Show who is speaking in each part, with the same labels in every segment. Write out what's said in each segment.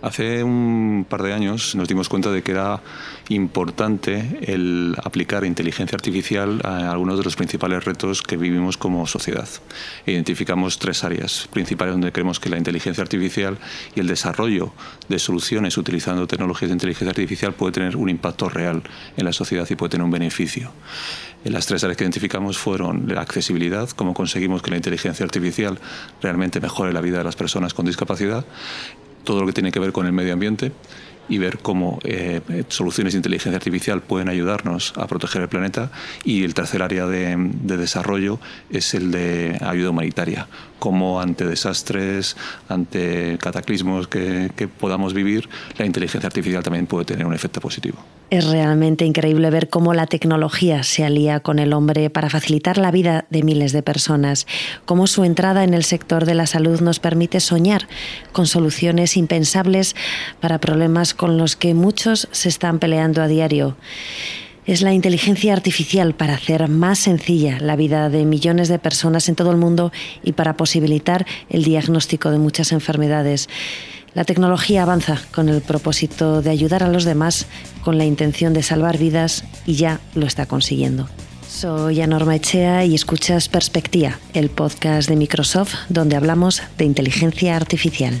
Speaker 1: Hace un par de años nos dimos cuenta de que era importante el aplicar inteligencia artificial a algunos de los principales retos que vivimos como sociedad. Identificamos tres áreas principales donde creemos que la inteligencia artificial y el desarrollo de soluciones utilizando tecnologías de inteligencia artificial puede tener un impacto real en la sociedad y puede tener un beneficio. Las tres áreas que identificamos fueron la accesibilidad, cómo conseguimos que la inteligencia artificial realmente mejore la vida de las personas con discapacidad, todo lo que tiene que ver con el medio ambiente y ver cómo eh, soluciones de inteligencia artificial pueden ayudarnos a proteger el planeta. Y el tercer área de, desarrollo es el de ayuda humanitaria, cómo ante desastres, ante cataclismos que podamos vivir, la inteligencia artificial también puede tener un efecto positivo.
Speaker 2: Es realmente increíble ver cómo la tecnología se alía con el hombre para facilitar la vida de miles de personas, cómo su entrada en el sector de la salud nos permite soñar con soluciones impensables para problemas con los que muchos se están peleando a diario. Es la inteligencia artificial para hacer más sencilla la vida de millones de personas en todo el mundo y para posibilitar el diagnóstico de muchas enfermedades. La tecnología avanza con el propósito de ayudar a los demás, con la intención de salvar vidas y ya lo está consiguiendo. Soy Anorma Echea y escuchas Perspectiva, el podcast de Microsoft donde hablamos de inteligencia artificial.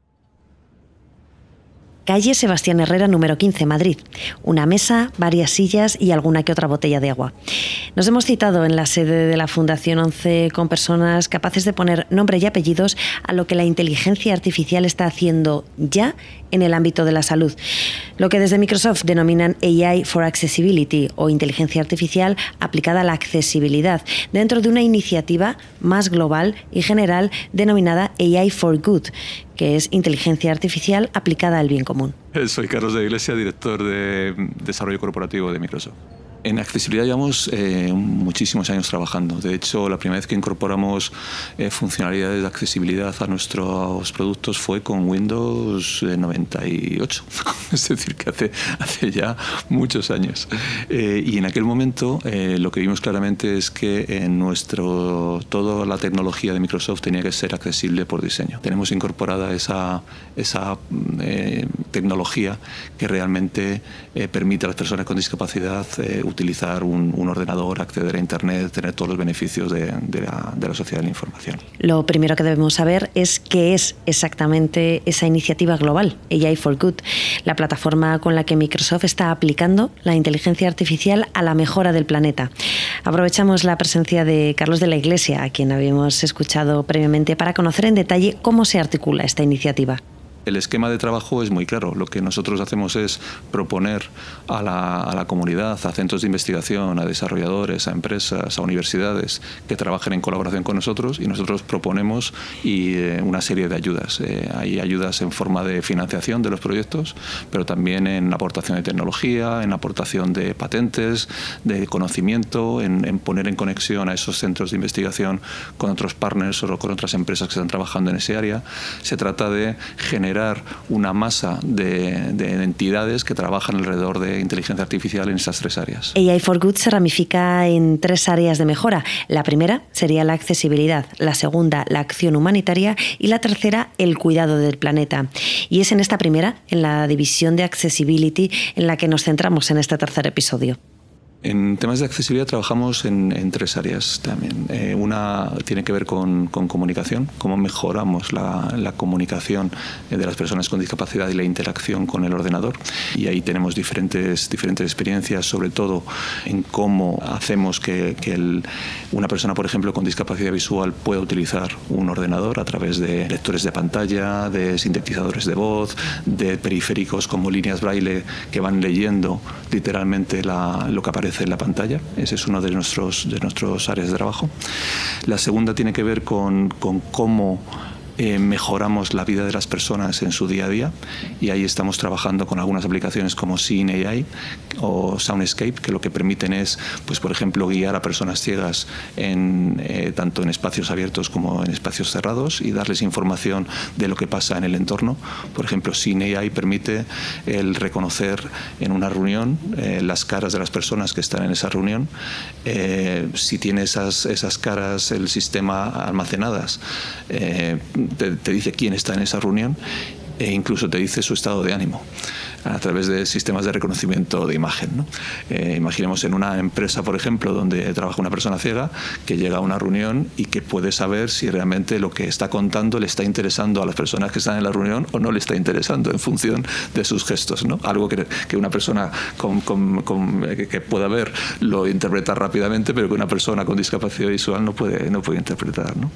Speaker 2: Calle Sebastián Herrera, número 15, Madrid. Una mesa, varias sillas y alguna que otra botella de agua. Nos hemos citado en la sede de la Fundación 11 con personas capaces de poner nombre y apellidos a lo que la inteligencia artificial está haciendo ya en el ámbito de la salud. Lo que desde Microsoft denominan AI for Accessibility o inteligencia artificial aplicada a la accesibilidad, dentro de una iniciativa más global y general denominada AI for Good, que es inteligencia artificial aplicada al bien común.
Speaker 1: Soy Carlos de Iglesia, director de Desarrollo Corporativo de Microsoft. En accesibilidad llevamos eh, muchísimos años trabajando. De hecho, la primera vez que incorporamos eh, funcionalidades de accesibilidad a nuestros productos fue con Windows 98. es decir, que hace, hace ya muchos años. Eh, y en aquel momento lo que vimos claramente es que en nuestro, toda la tecnología de Microsoft tenía que ser accesible por diseño. Tenemos incorporada esa, esa tecnología que realmente permite a las personas con discapacidad utilizar un, ordenador, acceder a Internet, tener todos los beneficios de, la, sociedad de la información.
Speaker 2: Lo primero que debemos saber es qué es exactamente esa iniciativa global, AI for Good, la plataforma con la que Microsoft está aplicando la inteligencia artificial a la mejora del planeta. Aprovechamos la presencia de Carlos de la Iglesia, a quien habíamos escuchado previamente, para conocer en detalle cómo se articula esta iniciativa.
Speaker 1: El esquema de trabajo es muy claro. Lo que nosotros hacemos es proponer a la, comunidad, a centros de investigación, a desarrolladores, a empresas, a universidades que trabajen en colaboración con nosotros y nosotros proponemos y, eh, una serie de ayudas. Eh, hay ayudas en forma de financiación de los proyectos, pero también en aportación de tecnología, en aportación de patentes, de conocimiento, en, en poner en conexión a esos centros de investigación con otros partners o con otras empresas que están trabajando en ese área. Se trata de generar generar una masa de, de, entidades que trabajan alrededor de inteligencia artificial en esas tres áreas.
Speaker 2: AI for Good se ramifica en tres áreas de mejora. La primera sería la accesibilidad, la segunda la acción humanitaria y la tercera el cuidado del planeta. Y es en esta primera, en la división de accessibility, en la que nos centramos en este tercer episodio.
Speaker 1: En temas de accesibilidad trabajamos en, tres áreas también. Eh, una tiene que ver con, comunicación, cómo mejoramos la, comunicación de las personas con discapacidad y la interacción con el ordenador. Y ahí tenemos diferentes, diferentes experiencias, sobre todo en cómo hacemos que, una persona, por ejemplo, con discapacidad visual pueda utilizar un ordenador a través de lectores de pantalla, de sintetizadores de voz, de periféricos como líneas braille que van leyendo literalmente lo que aparece en la pantalla. Ese es uno de nuestros, de nuestros áreas de trabajo. La segunda tiene que ver con, con cómo eh, mejoramos la vida de las personas en su día a día y ahí estamos trabajando con algunas aplicaciones como Scene AI o Soundscape que lo que permiten es, pues por ejemplo, guiar a personas ciegas en, eh, tanto en espacios abiertos como en espacios cerrados y darles información de lo que pasa en el entorno. Por ejemplo, Scene AI permite el reconocer en una reunión eh, las caras de las personas que están en esa reunión. si tiene esas, esas caras el sistema almacenadas, te, dice quién está en esa reunión e incluso te dice su estado de ánimo a través de sistemas de reconocimiento de imagen. ¿no? Eh, imaginemos en una empresa, por ejemplo, donde trabaja una persona ciega que llega a una reunión y que puede saber si realmente lo que está contando le está interesando a las personas que están en la reunión o no le está interesando en función de sus gestos. ¿no? Algo que, que una persona con, con, que pueda ver lo interpreta rápidamente, pero que una persona con discapacidad visual no puede, no puede interpretar. ¿no?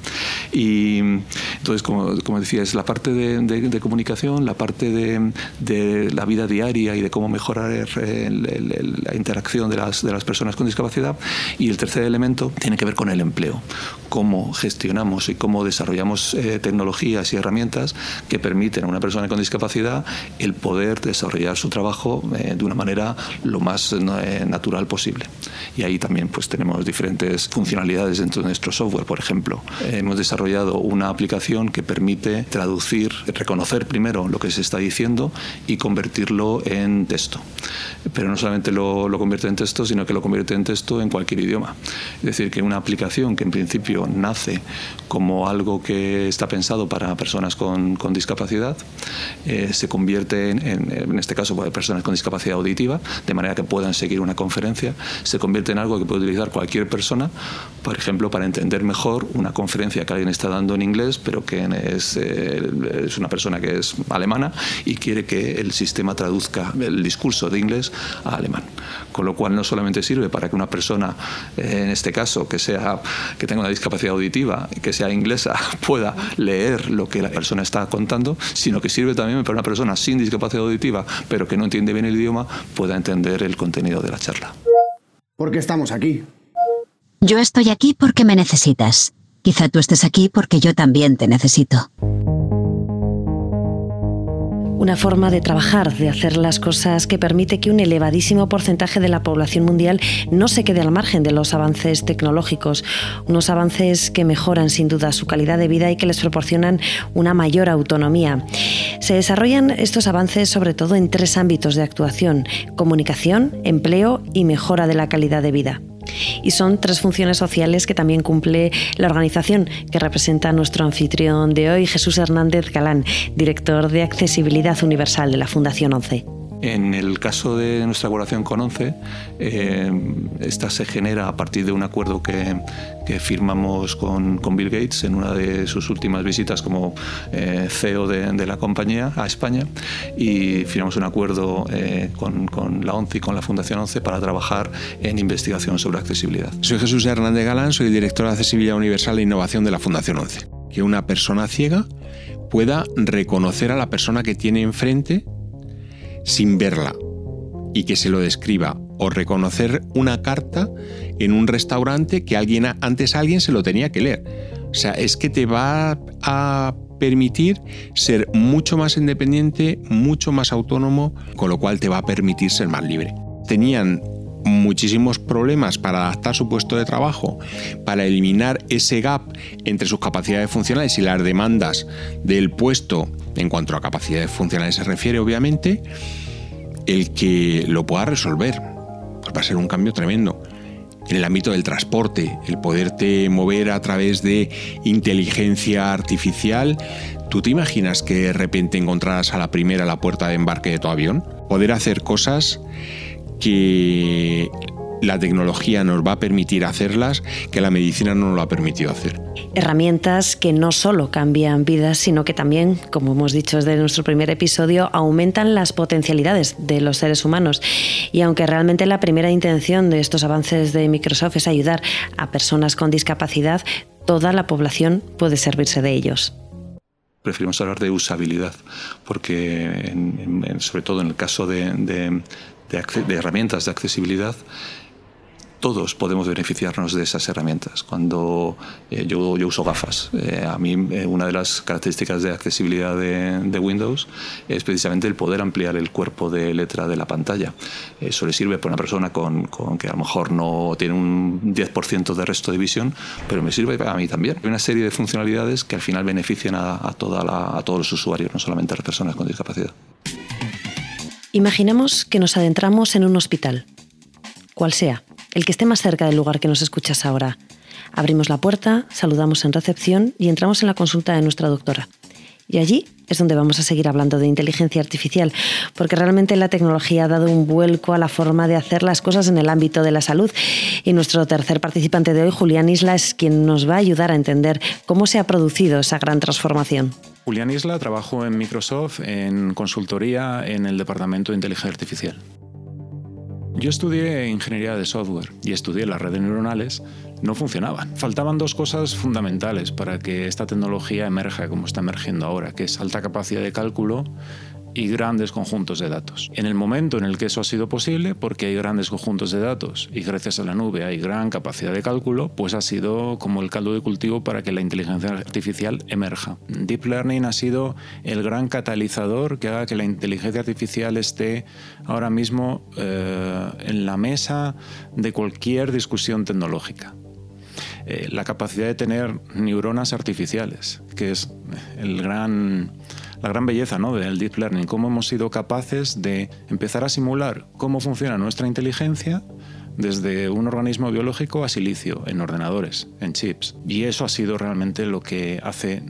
Speaker 1: Y entonces, como, como decía, es la parte de, de, comunicación, la parte de, de la vida diaria y de cómo mejorar la interacción de las, de las personas con discapacidad. Y el tercer elemento tiene que ver con el empleo, cómo gestionamos y cómo desarrollamos eh, tecnologías y herramientas que permiten a una persona con discapacidad el poder desarrollar su trabajo eh, de una manera lo más eh, natural posible. Y ahí también pues tenemos diferentes funcionalidades dentro de nuestro software. Por ejemplo, hemos desarrollado una aplicación que permite traducir, reconocer primero lo que se está diciendo y convertir en texto. Pero no solamente lo, lo, convierte en texto, sino que lo convierte en texto en cualquier idioma. Es decir, que una aplicación que en principio nace como algo que está pensado para personas con, con discapacidad, eh, se convierte en, en, este caso, para personas con discapacidad auditiva, de manera que puedan seguir una conferencia, se convierte en algo que puede utilizar cualquier persona, por ejemplo, para entender mejor una conferencia que alguien está dando en inglés, pero que es, eh, es una persona que es alemana y quiere que el sistema traduzca el discurso de inglés a alemán. Con lo cual no solamente sirve para que una persona, eh, en este caso, que, sea, que tenga una discapacidad auditiva, que sea inglesa, pueda leer lo que la persona está contando, sino que sirve también para una persona sin discapacidad auditiva, pero que no entiende bien el idioma, pueda entender el contenido de la charla.
Speaker 3: ¿Por qué estamos aquí?
Speaker 4: Yo estoy aquí porque me necesitas. Quizá tú estés aquí porque yo también te necesito
Speaker 2: una forma de trabajar, de hacer las cosas que permite que un elevadísimo porcentaje de la población mundial no se quede al margen de los avances tecnológicos, unos avances que mejoran sin duda su calidad de vida y que les proporcionan una mayor autonomía. Se desarrollan estos avances sobre todo en tres ámbitos de actuación, comunicación, empleo y mejora de la calidad de vida. Y son tres funciones sociales que también cumple la organización que representa nuestro anfitrión de hoy, Jesús Hernández Galán, director de Accesibilidad Universal de la Fundación 11.
Speaker 1: En el caso de nuestra colaboración con ONCE, eh, esta se genera a partir de un acuerdo que, firmamos con, Bill Gates en una de sus últimas visitas como eh, CEO de, la compañía a España y firmamos un acuerdo eh, con, con, la ONCE y con la Fundación ONCE para trabajar en investigación sobre accesibilidad.
Speaker 5: Soy Jesús Hernández Galán, soy director de Accesibilidad Universal e Innovación de la Fundación ONCE. Que una persona ciega pueda reconocer a la persona que tiene enfrente sin verla y que se lo describa o reconocer una carta en un restaurante que alguien antes alguien se lo tenía que leer. O sea, es que te va a permitir ser mucho más independiente, mucho más autónomo, con lo cual te va a permitir ser más libre. Tenían muchísimos problemas para adaptar su puesto de trabajo, para eliminar ese gap entre sus capacidades funcionales y las demandas del puesto en cuanto a capacidades funcionales se refiere, obviamente, el que lo pueda resolver pues va a ser un cambio tremendo. En el ámbito del transporte, el poderte mover a través de inteligencia artificial, ¿tú te imaginas que de repente encontraras a la primera la puerta de embarque de tu avión? Poder hacer cosas que la tecnología nos va a permitir hacerlas que la medicina no nos lo ha permitido hacer.
Speaker 2: Herramientas que no solo cambian vidas, sino que también, como hemos dicho desde nuestro primer episodio, aumentan las potencialidades de los seres humanos. Y aunque realmente la primera intención de estos avances de Microsoft es ayudar a personas con discapacidad, toda la población puede servirse de ellos
Speaker 1: preferimos hablar de usabilidad, porque sobre todo en el caso de, de herramientas de accesibilidad, todos podemos beneficiarnos de esas herramientas. Cuando eh, yo, yo, uso gafas, eh, a mí eh, una de las características de accesibilidad de, de, Windows es precisamente el poder ampliar el cuerpo de letra de la pantalla. Eso le sirve para una persona con, que a lo mejor no tiene un 10% de resto de visión, pero me sirve a mí también. Hay una serie de funcionalidades que al final benefician a, a, a todos los usuarios, no solamente a las personas con discapacidad.
Speaker 2: Imaginemos que nos adentramos en un hospital, cual sea el que esté más cerca del lugar que nos escuchas ahora. Abrimos la puerta, saludamos en recepción y entramos en la consulta de nuestra doctora. Y allí es donde vamos a seguir hablando de inteligencia artificial, porque realmente la tecnología ha dado un vuelco a la forma de hacer las cosas en el ámbito de la salud. Y nuestro tercer participante de hoy, Julián Isla, es quien nos va a ayudar a entender cómo se ha producido esa gran transformación.
Speaker 6: Julián Isla trabajó en Microsoft en consultoría en el Departamento de Inteligencia Artificial. Yo estudié ingeniería de software y estudié las redes neuronales, no funcionaban. Faltaban dos cosas fundamentales para que esta tecnología emerja como está emergiendo ahora, que es alta capacidad de cálculo y grandes conjuntos de datos. En el momento en el que eso ha sido posible, porque hay grandes conjuntos de datos y gracias a la nube hay gran capacidad de cálculo, pues ha sido como el caldo de cultivo para que la inteligencia artificial emerja. Deep Learning ha sido el gran catalizador que haga que la inteligencia artificial esté ahora mismo eh, en la mesa de cualquier discusión tecnológica. Eh, la capacidad de tener neuronas artificiales, que es el gran la gran belleza ¿no? del deep learning, cómo hemos sido capaces de empezar a simular cómo funciona nuestra inteligencia desde un organismo biológico a silicio, en ordenadores, en chips. Y eso ha sido realmente lo que hace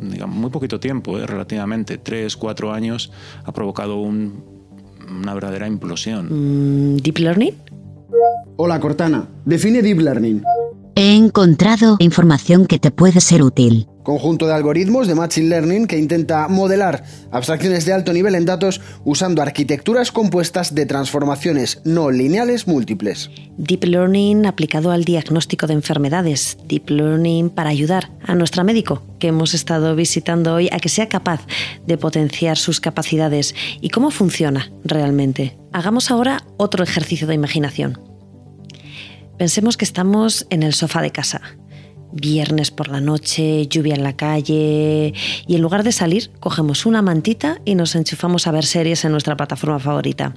Speaker 6: digamos, muy poquito tiempo, ¿eh? relativamente tres, cuatro años, ha provocado un, una verdadera implosión.
Speaker 2: Mm, ¿Deep Learning?
Speaker 3: Hola Cortana, define Deep Learning.
Speaker 4: He encontrado información que te puede ser útil.
Speaker 3: Conjunto de algoritmos de Machine Learning que intenta modelar abstracciones de alto nivel en datos usando arquitecturas compuestas de transformaciones no lineales múltiples.
Speaker 2: Deep Learning aplicado al diagnóstico de enfermedades. Deep Learning para ayudar a nuestro médico que hemos estado visitando hoy a que sea capaz de potenciar sus capacidades y cómo funciona realmente. Hagamos ahora otro ejercicio de imaginación. Pensemos que estamos en el sofá de casa. Viernes por la noche, lluvia en la calle y en lugar de salir cogemos una mantita y nos enchufamos a ver series en nuestra plataforma favorita.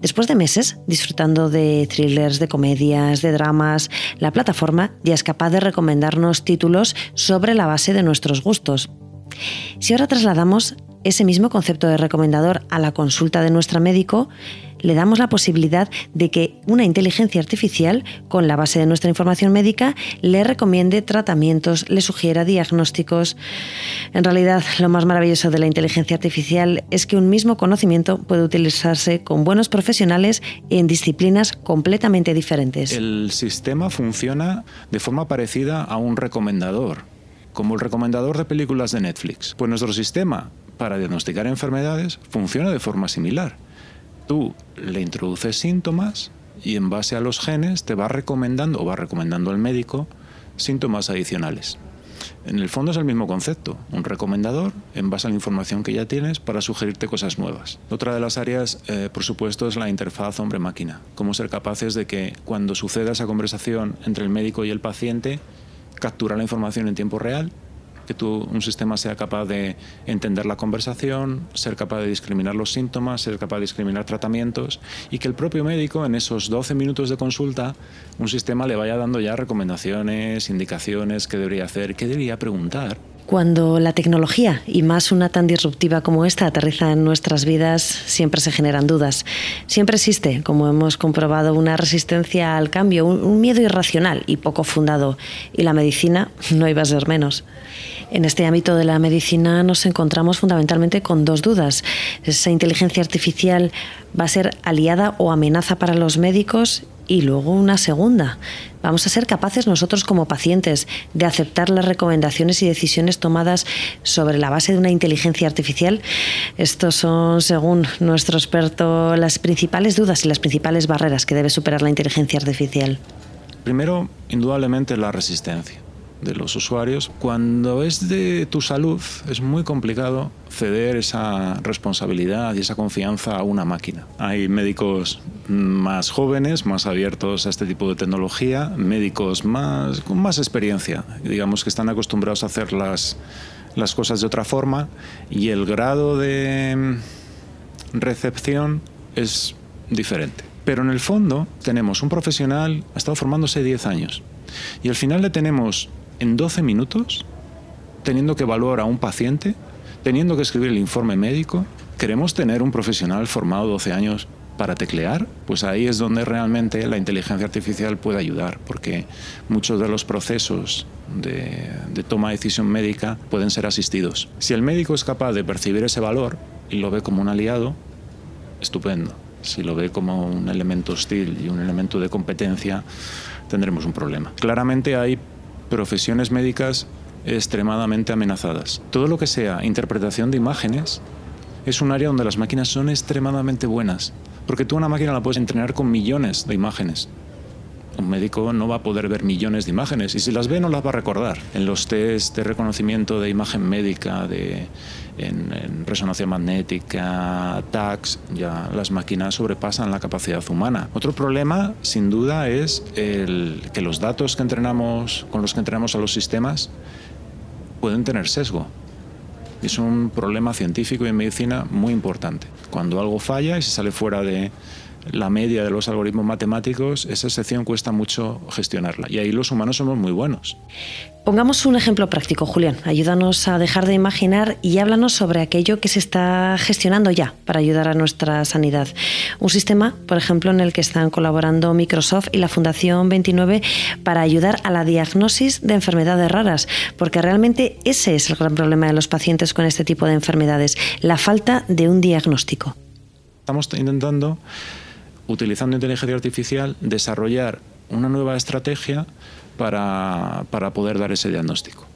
Speaker 2: Después de meses disfrutando de thrillers, de comedias, de dramas, la plataforma ya es capaz de recomendarnos títulos sobre la base de nuestros gustos. Si ahora trasladamos ese mismo concepto de recomendador a la consulta de nuestro médico, le damos la posibilidad de que una inteligencia artificial, con la base de nuestra información médica, le recomiende tratamientos, le sugiera diagnósticos. En realidad, lo más maravilloso de la inteligencia artificial es que un mismo conocimiento puede utilizarse con buenos profesionales en disciplinas completamente diferentes.
Speaker 6: El sistema funciona de forma parecida a un recomendador, como el recomendador de películas de Netflix. Pues nuestro sistema para diagnosticar enfermedades funciona de forma similar. Tú le introduces síntomas y en base a los genes te va recomendando o va recomendando al médico síntomas adicionales. En el fondo es el mismo concepto, un recomendador en base a la información que ya tienes para sugerirte cosas nuevas. Otra de las áreas, eh, por supuesto, es la interfaz hombre-máquina. Cómo ser capaces de que cuando suceda esa conversación entre el médico y el paciente, capturar la información en tiempo real que tú, un sistema sea capaz de entender la conversación, ser capaz de discriminar los síntomas, ser capaz de discriminar tratamientos y que el propio médico en esos 12 minutos de consulta, un sistema le vaya dando ya recomendaciones, indicaciones, qué debería hacer, qué debería preguntar.
Speaker 2: Cuando la tecnología, y más una tan disruptiva como esta, aterriza en nuestras vidas, siempre se generan dudas. Siempre existe, como hemos comprobado, una resistencia al cambio, un, miedo irracional y poco fundado. Y la medicina no iba a ser menos. En este ámbito de la medicina nos encontramos fundamentalmente con dos dudas. ¿Esa inteligencia artificial va a ser aliada o amenaza para los médicos? Y luego una segunda. ¿Vamos a ser capaces nosotros como pacientes de aceptar las recomendaciones y decisiones tomadas sobre la base de una inteligencia artificial? Estos son, según nuestro experto, las principales dudas y las principales barreras que debe superar la inteligencia artificial.
Speaker 6: Primero, indudablemente, la resistencia de los usuarios. Cuando es de tu salud, es muy complicado ceder esa responsabilidad y esa confianza a una máquina. Hay médicos más jóvenes, más abiertos a este tipo de tecnología, médicos más, con más experiencia, digamos que están acostumbrados a hacer las, las cosas de otra forma y el grado de recepción es diferente. Pero en el fondo tenemos un profesional, ha estado formándose 10 años, y al final le tenemos en 12 minutos, teniendo que evaluar a un paciente, teniendo que escribir el informe médico. ¿Queremos tener un profesional formado 12 años para teclear? Pues ahí es donde realmente la inteligencia artificial puede ayudar, porque muchos de los procesos de, de toma de decisión médica pueden ser asistidos. Si el médico es capaz de percibir ese valor y lo ve como un aliado, estupendo. Si lo ve como un elemento hostil y un elemento de competencia, tendremos un problema. Claramente hay profesiones médicas extremadamente amenazadas. Todo lo que sea interpretación de imágenes es un área donde las máquinas son extremadamente buenas, porque tú una máquina la puedes entrenar con millones de imágenes. Un médico no va a poder ver millones de imágenes y si las ve no las va a recordar. En los test de reconocimiento de imagen médica, de, en, resonancia magnética, TACs, ya las máquinas sobrepasan la capacidad humana. Otro problema, sin duda, es el, que los datos que entrenamos, con los que entrenamos a los sistemas pueden tener sesgo. Es un problema científico y en medicina muy importante. Cuando algo falla y se sale fuera de, la media de los algoritmos matemáticos, esa sección cuesta mucho gestionarla. Y ahí los humanos somos muy buenos.
Speaker 2: Pongamos un ejemplo práctico, Julián. Ayúdanos a dejar de imaginar y háblanos sobre aquello que se está gestionando ya para ayudar a nuestra sanidad. Un sistema, por ejemplo, en el que están colaborando Microsoft y la Fundación 29 para ayudar a la diagnosis de enfermedades raras, porque realmente ese es el gran problema de los pacientes con este tipo de enfermedades, la falta de un diagnóstico.
Speaker 6: Estamos intentando utilizando inteligencia artificial, desarrollar una nueva estrategia para, poder dar ese diagnóstico.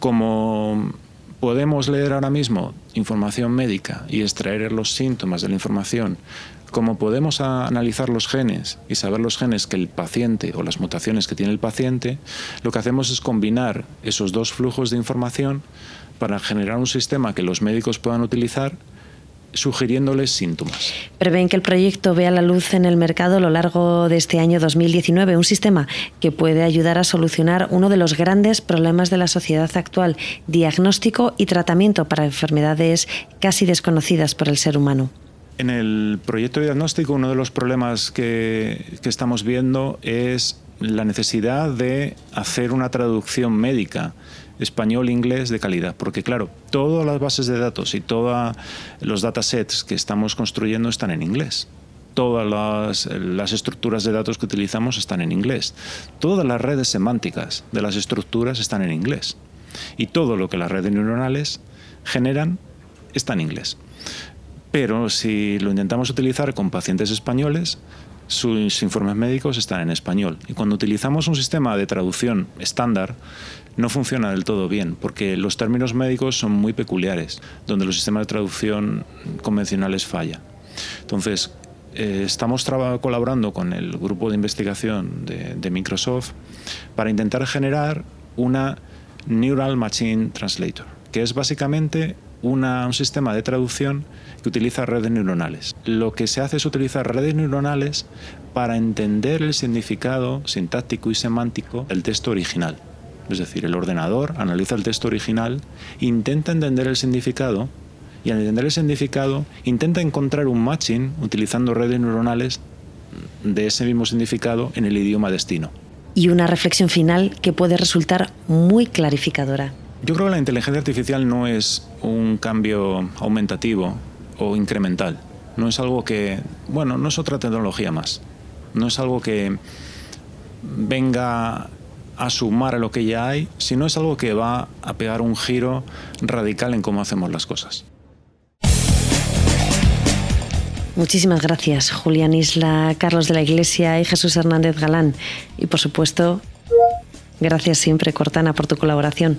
Speaker 6: Como podemos leer ahora mismo información médica y extraer los síntomas de la información, como podemos analizar los genes y saber los genes que el paciente o las mutaciones que tiene el paciente, lo que hacemos es combinar esos dos flujos de información para generar un sistema que los médicos puedan utilizar sugiriéndoles síntomas.
Speaker 2: Prevén que el proyecto vea la luz en el mercado a lo largo de este año 2019, un sistema que puede ayudar a solucionar uno de los grandes problemas de la sociedad actual, diagnóstico y tratamiento para enfermedades casi desconocidas por el ser humano.
Speaker 6: En el proyecto de diagnóstico uno de los problemas que, que estamos viendo es la necesidad de hacer una traducción médica español-inglés de calidad, porque claro, todas las bases de datos y todos los datasets que estamos construyendo están en inglés. Todas las, las, estructuras de datos que utilizamos están en inglés. Todas las redes semánticas de las estructuras están en inglés. Y todo lo que las redes neuronales generan está en inglés. Pero si lo intentamos utilizar con pacientes españoles, sus informes médicos están en español. Y cuando utilizamos un sistema de traducción estándar, no funciona del todo bien, porque los términos médicos son muy peculiares, donde los sistemas de traducción convencionales fallan. Entonces, eh, estamos colaborando con el grupo de investigación de, Microsoft para intentar generar una Neural Machine Translator, que es básicamente un sistema de traducción que utiliza redes neuronales. Lo que se hace es utilizar redes neuronales para entender el significado sintáctico y semántico del texto original. Es decir, el ordenador analiza el texto original, intenta entender el significado y al entender el significado intenta encontrar un matching utilizando redes neuronales de ese mismo significado en el idioma destino.
Speaker 2: Y una reflexión final que puede resultar muy clarificadora.
Speaker 6: Yo creo que la inteligencia artificial no es un cambio aumentativo o incremental. No es algo que, bueno, no es otra tecnología más. No es algo que venga a sumar a lo que ya hay, sino es algo que va a pegar un giro radical en cómo hacemos las cosas.
Speaker 2: Muchísimas gracias, Julián Isla, Carlos de la Iglesia y Jesús Hernández Galán. Y por supuesto, gracias siempre, Cortana, por tu colaboración.